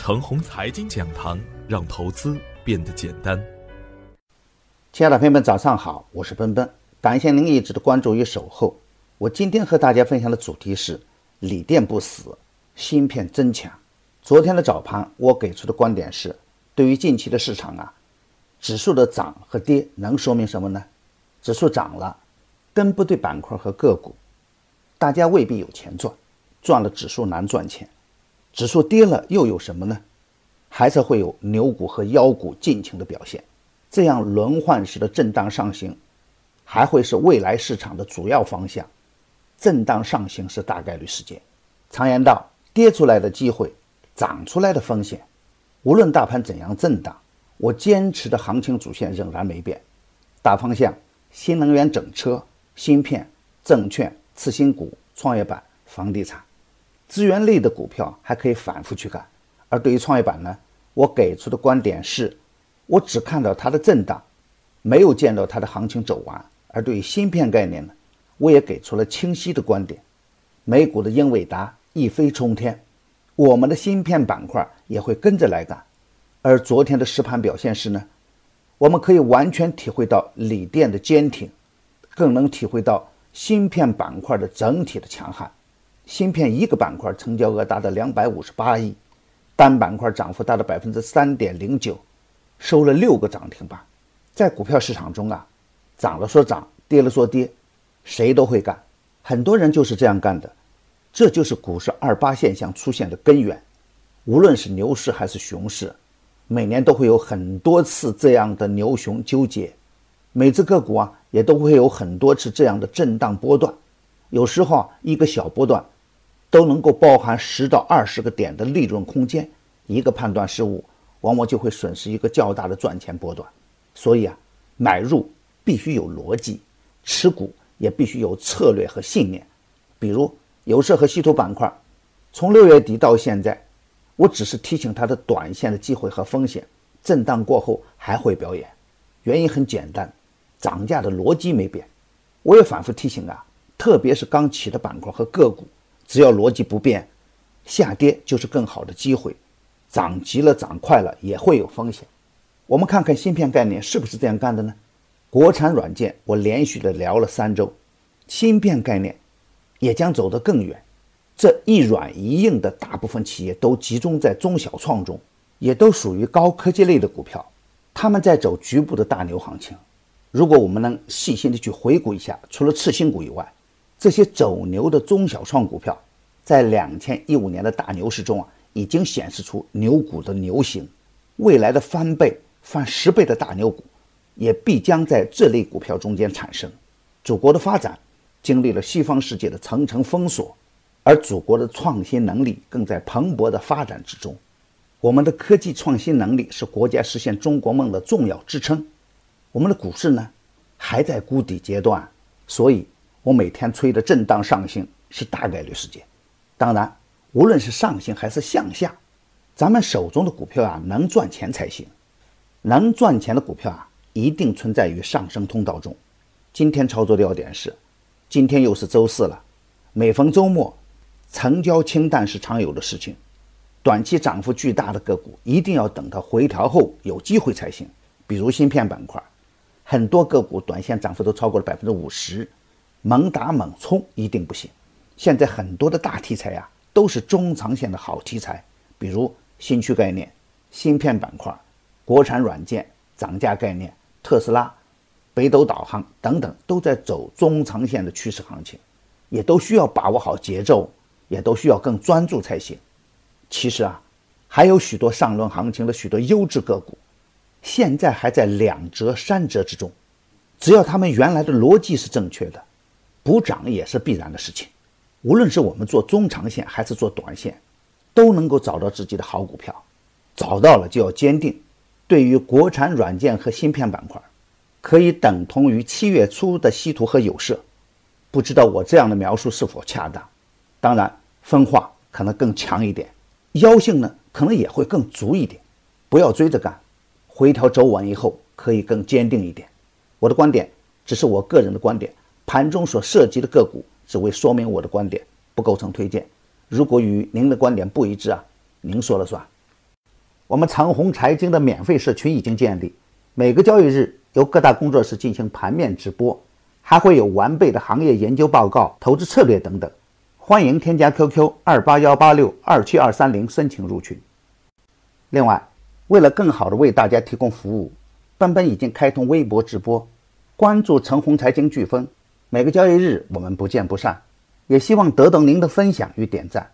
程红财经讲堂，让投资变得简单。亲爱的朋友们，早上好，我是奔奔，感谢您一直的关注与守候。我今天和大家分享的主题是锂电不死，芯片增强。昨天的早盘，我给出的观点是，对于近期的市场啊，指数的涨和跌能说明什么呢？指数涨了，跟不对板块和个股，大家未必有钱赚，赚了指数难赚钱。指数跌了又有什么呢？还是会有牛股和妖股尽情的表现，这样轮换式的震荡上行，还会是未来市场的主要方向。震荡上行是大概率事件。常言道，跌出来的机会，涨出来的风险。无论大盘怎样震荡，我坚持的行情主线仍然没变。大方向：新能源整车、芯片、证券、次新股、创业板、房地产。资源类的股票还可以反复去干，而对于创业板呢，我给出的观点是，我只看到它的震荡，没有见到它的行情走完。而对于芯片概念呢，我也给出了清晰的观点。美股的英伟达一飞冲天，我们的芯片板块也会跟着来干。而昨天的实盘表现是呢，我们可以完全体会到锂电的坚挺，更能体会到芯片板块的整体的强悍。芯片一个板块成交额达到两百五十八亿，单板块涨幅达到百分之三点零九，收了六个涨停板。在股票市场中啊，涨了说涨，跌了说跌，谁都会干，很多人就是这样干的。这就是股市二八现象出现的根源。无论是牛市还是熊市，每年都会有很多次这样的牛熊纠结，每只个股啊也都会有很多次这样的震荡波段。有时候啊，一个小波段。都能够包含十到二十个点的利润空间，一个判断失误，往往就会损失一个较大的赚钱波段。所以啊，买入必须有逻辑，持股也必须有策略和信念。比如有色和稀土板块，从六月底到现在，我只是提醒它的短线的机会和风险，震荡过后还会表演。原因很简单，涨价的逻辑没变。我也反复提醒啊，特别是刚起的板块和个股。只要逻辑不变，下跌就是更好的机会，涨急了、涨快了也会有风险。我们看看芯片概念是不是这样干的呢？国产软件我连续的聊了三周，芯片概念也将走得更远。这一软一硬的大部分企业都集中在中小创中，也都属于高科技类的股票，他们在走局部的大牛行情。如果我们能细心的去回顾一下，除了次新股以外，这些走牛的中小创股票，在两千一五年的大牛市中啊，已经显示出牛股的牛形。未来的翻倍、翻十倍的大牛股，也必将在这类股票中间产生。祖国的发展经历了西方世界的层层封锁，而祖国的创新能力更在蓬勃的发展之中。我们的科技创新能力是国家实现中国梦的重要支撑。我们的股市呢，还在谷底阶段，所以。我每天吹的震荡上行是大概率事件，当然，无论是上行还是向下，咱们手中的股票啊能赚钱才行。能赚钱的股票啊，一定存在于上升通道中。今天操作的要点是，今天又是周四了，每逢周末，成交清淡是常有的事情。短期涨幅巨大的个股，一定要等它回调后有机会才行。比如芯片板块，很多个股短线涨幅都超过了百分之五十。猛打猛冲一定不行。现在很多的大题材呀，都是中长线的好题材，比如新区概念、芯片板块、国产软件、涨价概念、特斯拉、北斗导航等等，都在走中长线的趋势行情，也都需要把握好节奏，也都需要更专注才行。其实啊，还有许多上轮行情的许多优质个股，现在还在两折三折之中，只要他们原来的逻辑是正确的。补涨也是必然的事情，无论是我们做中长线还是做短线，都能够找到自己的好股票，找到了就要坚定。对于国产软件和芯片板块，可以等同于七月初的稀土和有色。不知道我这样的描述是否恰当？当然，分化可能更强一点，妖性呢可能也会更足一点。不要追着干，回调走稳以后可以更坚定一点。我的观点只是我个人的观点。盘中所涉及的个股只为说明我的观点，不构成推荐。如果与您的观点不一致啊，您说了算。我们长虹财经的免费社群已经建立，每个交易日由各大工作室进行盘面直播，还会有完备的行业研究报告、投资策略等等。欢迎添加 QQ 二八幺八六二七二三零申请入群。另外，为了更好的为大家提供服务，奔奔已经开通微博直播，关注陈红财经飓风，每个交易日我们不见不散。也希望得到您的分享与点赞。